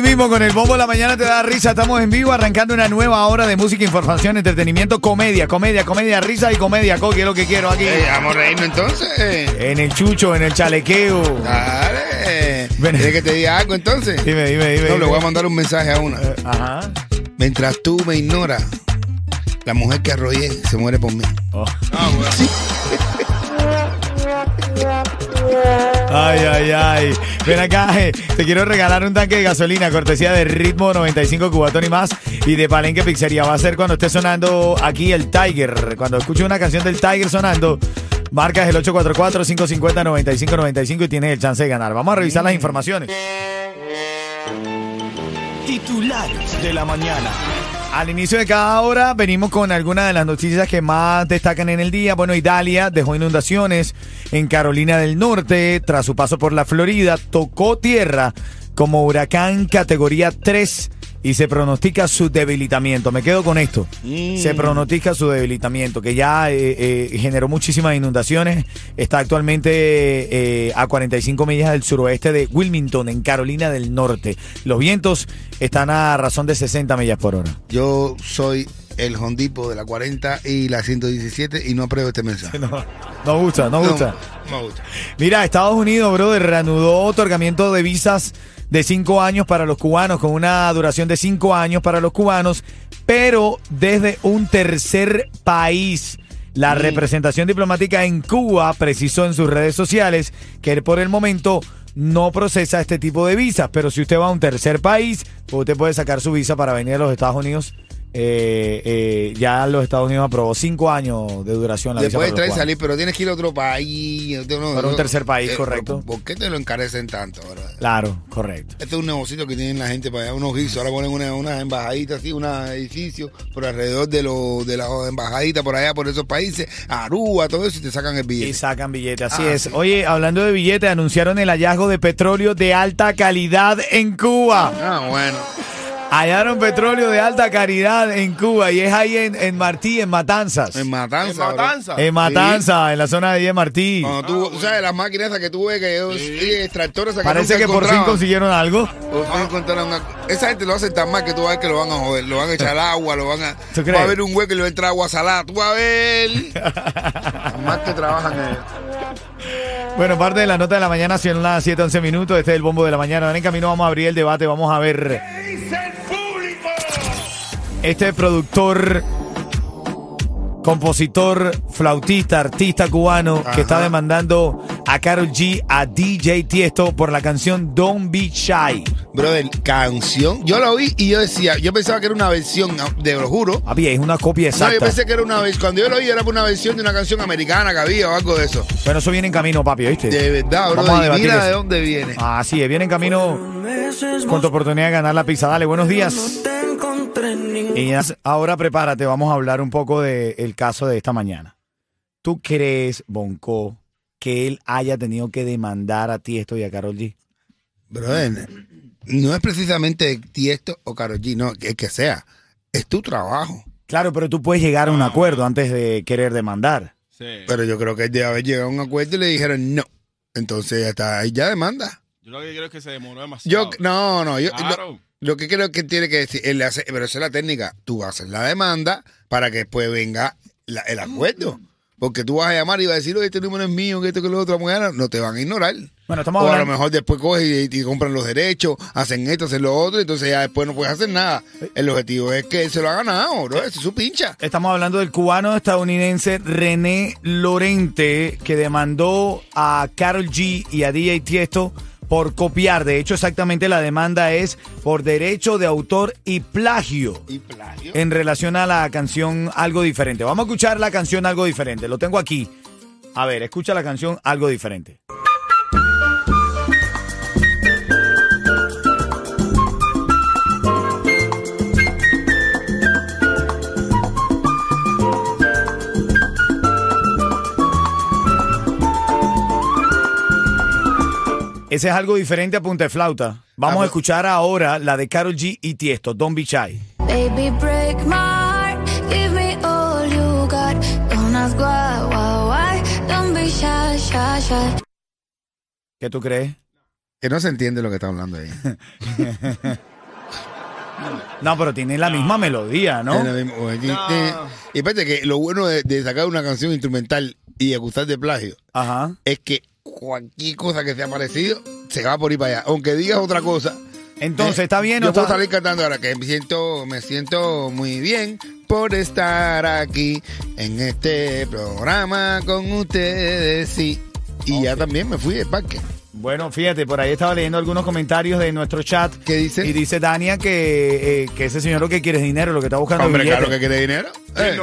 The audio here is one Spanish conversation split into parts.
Así mismo, con el bombo de la mañana te da risa. Estamos en vivo arrancando una nueva hora de música, información, entretenimiento, comedia, comedia, comedia, risa y comedia. Coqui, es lo que quiero aquí. Eh, vamos a reírnos entonces. En el chucho, en el chalequeo. Dale. Ven. ¿Quieres que te diga algo entonces? Dime, dime, dime. No, le dime. voy a mandar un mensaje a una. Eh, Ajá. Mientras tú me ignoras, la mujer que arrollé se muere por mí. Oh. Ay, ay, ay. Ven acá, eh, te quiero regalar un tanque de gasolina, cortesía de Ritmo 95 Cubatón y más. Y de Palenque Pizzería. Va a ser cuando esté sonando aquí el Tiger. Cuando escuche una canción del Tiger sonando, marcas el 844-550-9595 y tienes el chance de ganar. Vamos a revisar las informaciones. Titulares de la mañana. Al inicio de cada hora venimos con algunas de las noticias que más destacan en el día. Bueno, Italia dejó inundaciones en Carolina del Norte tras su paso por la Florida. Tocó tierra como huracán categoría 3 y se pronostica su debilitamiento. Me quedo con esto. Se pronostica su debilitamiento, que ya eh, eh, generó muchísimas inundaciones. Está actualmente eh, a 45 millas del suroeste de Wilmington, en Carolina del Norte. Los vientos están a razón de 60 millas por hora. Yo soy el Hondipo de la 40 y la 117 y no apruebo este mensaje. No, no gusta, no gusta. No, me gusta. Mira, Estados Unidos, brother, reanudó otorgamiento de visas de cinco años para los cubanos, con una duración de cinco años para los cubanos, pero desde un tercer país. La representación diplomática en Cuba precisó en sus redes sociales que por el momento no procesa este tipo de visas, pero si usted va a un tercer país, usted puede sacar su visa para venir a los Estados Unidos. Eh, eh, ya los Estados Unidos aprobó cinco años de duración la visa Después y cubanos. salir, pero tienes que ir a otro país. no, no, Para un tercer país, Eh, correcto. ¿Por qué te lo encarecen tanto? Claro, correcto. Este es un negocito que tienen la gente para allá, unos guisos. Ahora ponen una- unas embajaditas así, un edificio por alrededor de, lo, de las embajaditas por allá, por esos países, Aruba, todo eso, y te sacan el Y billete. sacan billetes, así Ah, es. sí. Oye, hablando de billetes, anunciaron el hallazgo de petróleo de alta calidad en Cuba. Ah, bueno. Hallaron petróleo de alta calidad en Cuba y es ahí en, en Martí, en Matanzas. En Matanza. En bro. Matanza. En Matanza, en la zona de ahí de Martí. Cuando tú, tú sabes, las máquinas esas que tú ves, que ellos, sí, extractores Parece que por fin consiguieron algo. Por fin encontraron una- Esa gente lo hace tan mal que tú vas a ver que lo van a joder. Lo van a echar agua, lo van a. ¿Tú Va crees? a haber un hueco y le va a entrar agua salada. Tú vas a ver. Mal que trabajan ellos. Bueno, parte de la nota de la mañana, son las 7, 11 minutos. Este es el bombo de la mañana. Ahora en camino vamos a abrir el debate. Vamos a ver. Este productor, compositor, flautista, artista cubano que está demandando a Karol G, a DJ Tiesto por la canción Don't Be Shy. Brother, canción. Yo la oí y yo decía, yo pensaba que era una versión, de lo juro. Papi, es una copia No, yo exacta. pensé que era una versión. Cuando yo lo oí era una versión de una canción americana que había o algo de eso. Pero eso viene en camino, papi, ¿oíste? De verdad, Vamos a brother. Y mira eso. de dónde viene. Así es, viene en camino con tu oportunidad de ganar la pizza. Dale, buenos días. Y ahora prepárate, vamos a hablar un poco del caso de esta mañana. ¿Tú crees, Bonco, que él haya tenido que demandar a Tiesto y a Carol G? Brother, no es precisamente Tiesto o Karol G, no, el que sea. Es tu trabajo. Claro, pero tú puedes llegar a un acuerdo antes de querer demandar. Sí. Pero yo creo que él debe haber llegado a un acuerdo y le dijeron no. Entonces hasta ahí ya demanda. Yo lo que creo es que se demoró demasiado. Yo, no, no, yo, Claro. lo, lo que creo que tiene que decir, él le hace, pero esa es la técnica. Tú haces la demanda para que después venga la- el acuerdo. Porque tú vas a llamar y vas a decir, oye, este número es mío, que esto, que lo otro, mañana no te van a ignorar. Bueno, estamos o a lo mejor después coges y, y compran los derechos, hacen esto, hacen lo otro, entonces ya después no puedes hacer nada. El objetivo es que él se lo ha ganado, bro. Es su pincha. Estamos hablando del cubano estadounidense René Lorente, que demandó a Carol G y a DJ Tiesto por copiar. De hecho, exactamente la demanda es por derecho de autor y plagio Y plagio. en relación a la canción Algo Diferente. Vamos a escuchar la canción Algo Diferente. Lo tengo aquí. A ver, escucha la canción Algo Diferente. Ese es algo diferente a punta de flauta. Vamos a escuchar ahora la de Carol G y Tiesto, Don't Be Shy. Baby, break my heart. Give me all you got. Don't ask why, why, why. Don't be shy, shy, shy. ¿Qué tú crees? Que no se entiende lo que está hablando ahí. No, pero tiene la misma melodía, ¿no? Es lo mismo. Oye, No. eh, Y espérate que lo bueno de, de sacar una canción instrumental y acusar de plagio Ajá. es que cualquier cosa que sea parecido se va por ir para allá. Aunque digas otra cosa. Entonces, eh, ¿está bien o Yo puedo está- salir cantando ahora que me siento, me siento muy bien por estar aquí en este programa con ustedes. Sí. Y ya también me fui del parque. Bueno, fíjate, por ahí estaba leyendo algunos comentarios de nuestro chat. ¿Qué dice? Y dice Dania que, eh, que ese señor lo que quiere es dinero, lo que está buscando es Hombre, billete. claro que quiere dinero. Eh.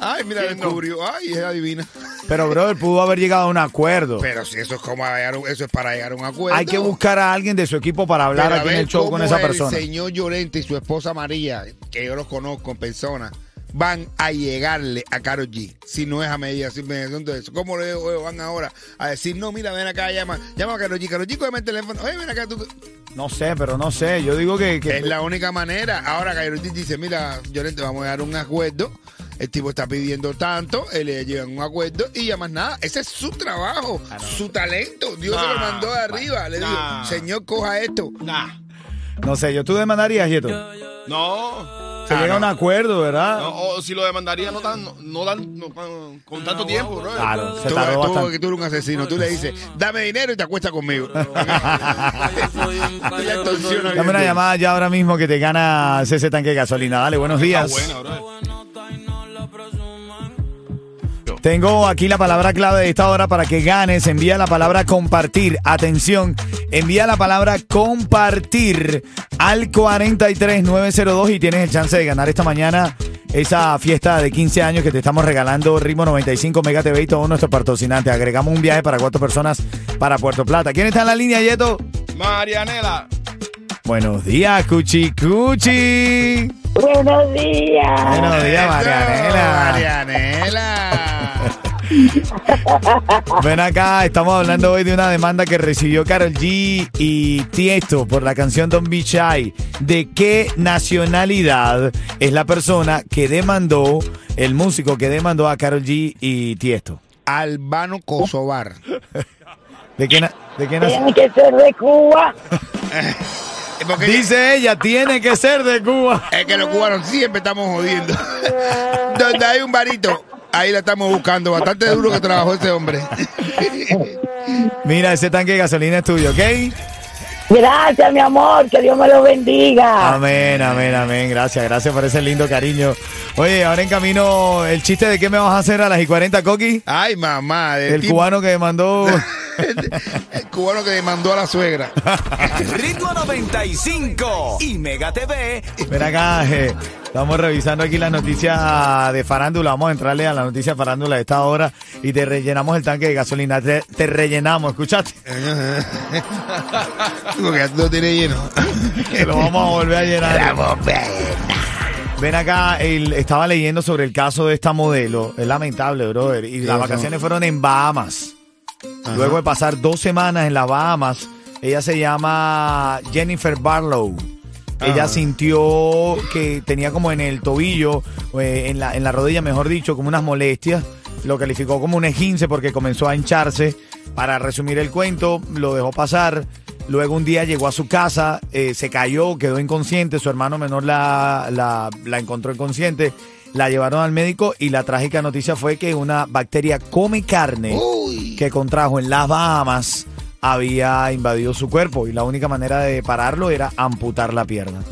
Ay, mira, descubrió. Ay, es adivina. Pero, brother, pudo haber llegado a un acuerdo. Pero si eso es como llegar eso es para llegar a un acuerdo. Hay que buscar a alguien de su equipo para hablar Pero aquí en el show con esa persona. El señor Llorente y su esposa María, que yo los conozco en persona, van a llegarle a Karol G. Si no es a de eso. ¿Cómo le oye, van ahora a decir, no, mira, ven acá, llama, llama a Karol G. Karol G, cógeme el teléfono. Oye, ven acá, tú. No sé, pero no sé. Yo digo que... que- Es la única manera. Ahora Karol G dice, mira, Llorente, vamos a llegar a un acuerdo. El tipo está pidiendo tanto, él le llevan un acuerdo y ya más nada. Ese es su trabajo, su talento. Dios se lo Nah, mandó de arriba. Le digo, nah. señor, coja esto. Nah. No sé, yo tú demandarías, Yeto. No. Se llega a un acuerdo, ¿verdad? No, O si lo demandaría, no tan, no, no, con, con tanto tiempo, bro. Claro, se Tú, tardó tú, bastante. que tú eres un asesino. Tú le dices, dame dinero y te acuestas conmigo. Dame una llamada ya ahora mismo que te gana ese tanque de gasolina. Dale, buenos días. Buena, bro. Tengo aquí la palabra clave de esta hora para que ganes. Envía la palabra compartir. Atención, envía la palabra compartir al 43902 y tienes el chance de ganar esta mañana esa fiesta de 15 años que te estamos regalando Ritmo 95 Mega TV y todos nuestros patrocinantes. Agregamos un viaje para cuatro personas para Puerto Plata. ¿Quién está en la línea, Yeto? Marianela. Buenos días, Cuchi Cuchi. Buenos días. Buenos días, Marianela. Marianela. Ven acá, estamos hablando hoy de una demanda que recibió Carol G y Tiesto por la canción Don't Be Shy. ¿De qué nacionalidad es la persona que demandó, el músico que demandó a Carol G y Tiesto? Albano Kosovar. ¿De qué, na- de qué nacionalidad? Tiene que ser de Cuba. Porque Dice ella, tiene que ser de Cuba. es que los cubanos siempre estamos jodiendo. Donde hay un varito, ahí la estamos buscando. Bastante duro que trabajó ese hombre. Mira, ese tanque de gasolina es tuyo, ¿ok? Gracias, mi amor. Que Dios me lo bendiga. Amén, amén, amén. Gracias, gracias por ese lindo cariño. Oye, ahora en camino, el chiste de qué me vas a hacer a las y 40, Coqui. Ay, mamá. del El tipo- cubano que demandó. el cubano que demandó a la suegra. Ritmo 95 y Mega TV. Ven acá, eh, estamos revisando aquí las noticias de farándula. Vamos a entrarle a la noticia de farándula de esta hora y te rellenamos el tanque de gasolina. Te, te rellenamos, ¿escuchaste? Porque ya lo tiene lleno. Te lo vamos a volver a llenar. Ven acá, el- estaba leyendo sobre el caso de esta modelo. Es lamentable, brother. Y las vacaciones fueron en Bahamas. Luego de pasar dos semanas en las Bahamas, Ella se llama Jennifer Barlow. Ella sintió que tenía como en el tobillo, eh, en, la, en la rodilla, mejor dicho, como unas molestias. Lo calificó como un esguince porque comenzó a hincharse. Para resumir el cuento, lo dejó pasar. Luego un día llegó a su casa, eh, se cayó, quedó inconsciente. Su hermano menor la, la, la encontró inconsciente. La llevaron al médico y la trágica noticia fue que una bacteria come carne que contrajo en las Bahamas había invadido su cuerpo y la única manera de pararlo era amputar la pierna.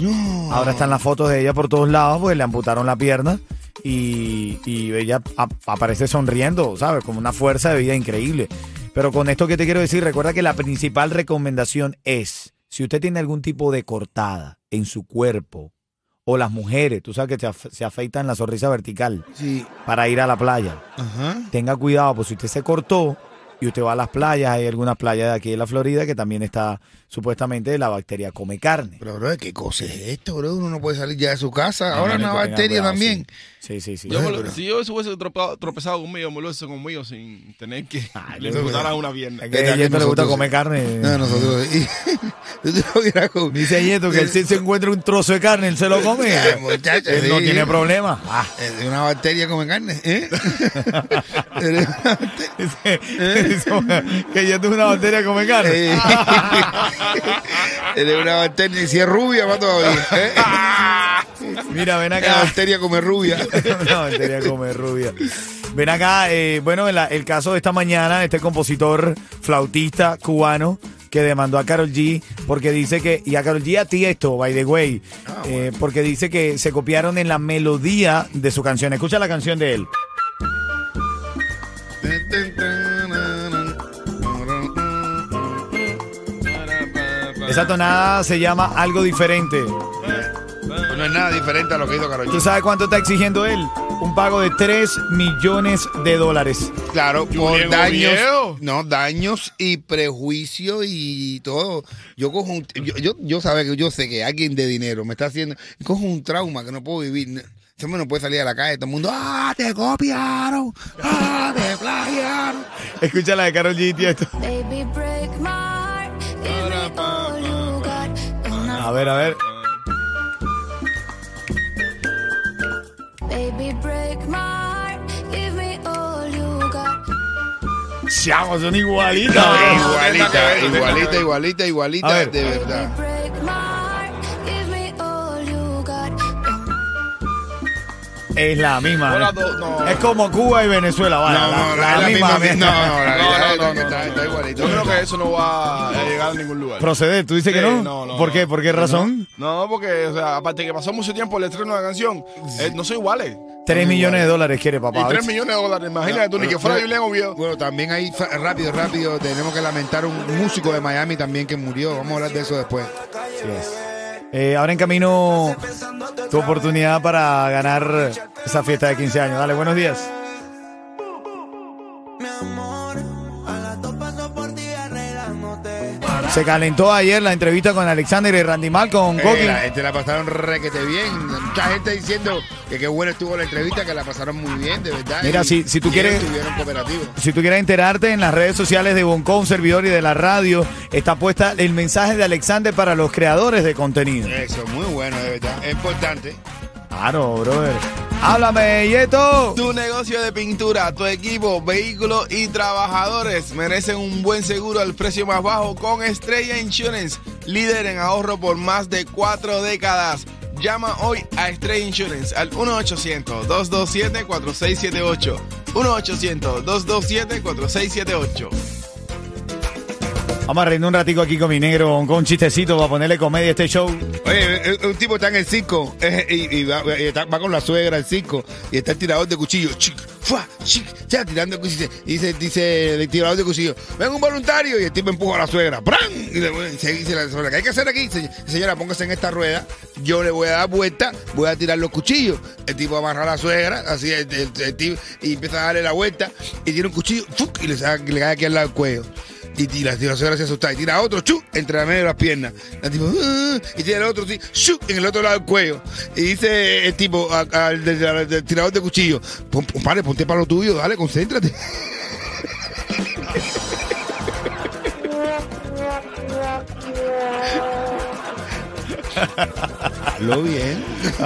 Ahora están las fotos de ella por todos lados, pues le amputaron la pierna y, y ella aparece sonriendo, ¿sabes? Como una fuerza de vida increíble. Pero con esto que te quiero decir, recuerda que la principal recomendación es, si usted tiene algún tipo de cortada en su cuerpo, o las mujeres, tú sabes que se, se afeitan la sonrisa vertical Sí. para ir a la playa Ajá. tenga cuidado, pues si usted se cortó y usted va a las playas, hay algunas playas de aquí de la Florida que también está supuestamente la bacteria come carne. Pero, bro, ¿qué cosa es esto, bro? Uno no puede salir ya de su casa. Ahora una bacteria cuidado, también. Sí, sí, sí. Yo sí. me lo- si yo se hubiese tropezado, tropezado conmigo, me lo hice conmigo sin tener que Ay, le a una pierna. Es que ¿Qué a Yeto le gusta comer carne. No, nosotros. y- comido. Dice Yeto que él si se encuentra un trozo de carne, él se lo come. Ay, muchacho, él no sí. tiene problema. Ah. Es una bacteria come carne, ¿eh? Una que Yeto es una bacteria come carne. Eres una bacteria. Y si es rubia, va todavía. ¿eh? Mira, ven La acá. bacteria come rubia. Una bacteria come rubia. Ven acá, eh, bueno, el, el caso de esta mañana, este compositor flautista cubano que demandó a Carol G porque dice que, y a Carol G a ti esto, by the way, eh, porque dice que se copiaron en la melodía de su canción. Escucha la canción de él. Esa tonada se llama Algo Diferente. No es nada diferente a lo que hizo Karol ¿Tú sabes cuánto está exigiendo él? Un pago de 3 millones de dólares. Claro, por Diego daños, Viejo. no, daños y prejuicios y todo. Yo cojo un, yo, yo, yo sabe que yo sé que alguien de dinero me está haciendo, cojo un trauma que no puedo vivir. Ese hombre no puede salir a la calle, todo el mundo, ah, te copiaron, ah, te plagiaron. Escucha la de Carol G, tío. esto. Baby, break my A ver, a ver. Baby, break my heart. Give me all you got. Chavo, son igualitas. igualita, igualita, igualita, A igualita, ver. de verdad. Es la misma. Hola, ¿eh? do- no. Es como Cuba y Venezuela, vaya. No, no, la, es la misma, no, no, la- No, no, no, no, está- no. está igualito. Yo creo que eso no va a llegar a ningún lugar. Proceder, ¿tú dices que Sí, no? no, no, ¿Por no. qué? ¿Por qué razón? No, porque, o sea, aparte que pasó mucho tiempo el estreno de la canción, eh, no son iguales. 3 millones de dólares quiere Y papá. 3 ¿ves? millones de dólares, imagínate tú, ni que fuera Julián Oviedo. Bueno, también ahí, rápido, rápido, tenemos que lamentar un músico de Miami también que murió. Vamos a hablar de eso después. Así es. Eh, ahora en camino tu oportunidad para ganar esa fiesta de 15 años. Dale, buenos días. Se calentó ayer la entrevista con Alexander y Randy Mal con Eh, la gente la pasaron requete bien. Mucha gente diciendo que qué bueno estuvo la entrevista, que la pasaron muy bien, de verdad. Mira, Y- si- si tú quieres-. Si tú quieres enterarte en las redes sociales de Bonco, un servidor y de la radio, está puesta el mensaje de Alexander para los creadores de contenido. Eso, muy bueno, de verdad. Es importante. Claro, brother. Háblame, Yeto. Tu negocio de pintura, tu equipo, vehículos y trabajadores merecen un buen seguro al precio más bajo con Estrella Insurance, líder en ahorro por más de cuatro décadas. Llama hoy a Estrella Insurance al 1-800-227-4678. 1-800-227-4678. Vamos a reírnos un ratico aquí con mi negro, con un chistecito para ponerle comedia a este show. Oye, eh, un tipo está en el circo eh, y, va, con la suegra al circo y está el tirador de cuchillo. Chic, fua, chic, ya tirando el cuchillo. Y dice, dice el tirador de cuchillo, ven un voluntario y el tipo empuja a la suegra. ¡Pran! Y le dice, dice la suegra, ¿qué hay que hacer aquí? Se- Señora, póngase en esta rueda, yo le voy a dar vuelta, voy a tirar los cuchillos. El tipo amarra a la suegra, así el, tipo, y empieza a darle la vuelta y tiene un cuchillo ¡fuc! y le, le cae aquí al lado del cuello y la tipa se a asustar y tira otro, chu, entre la medio de las piernas. Ah", y tira al otro, chu, en el otro lado del cuello. Y dice el tipo al, tirador de cuchillo, pon, pare, ponte para lo tuyo, dale, concéntrate. lo bien.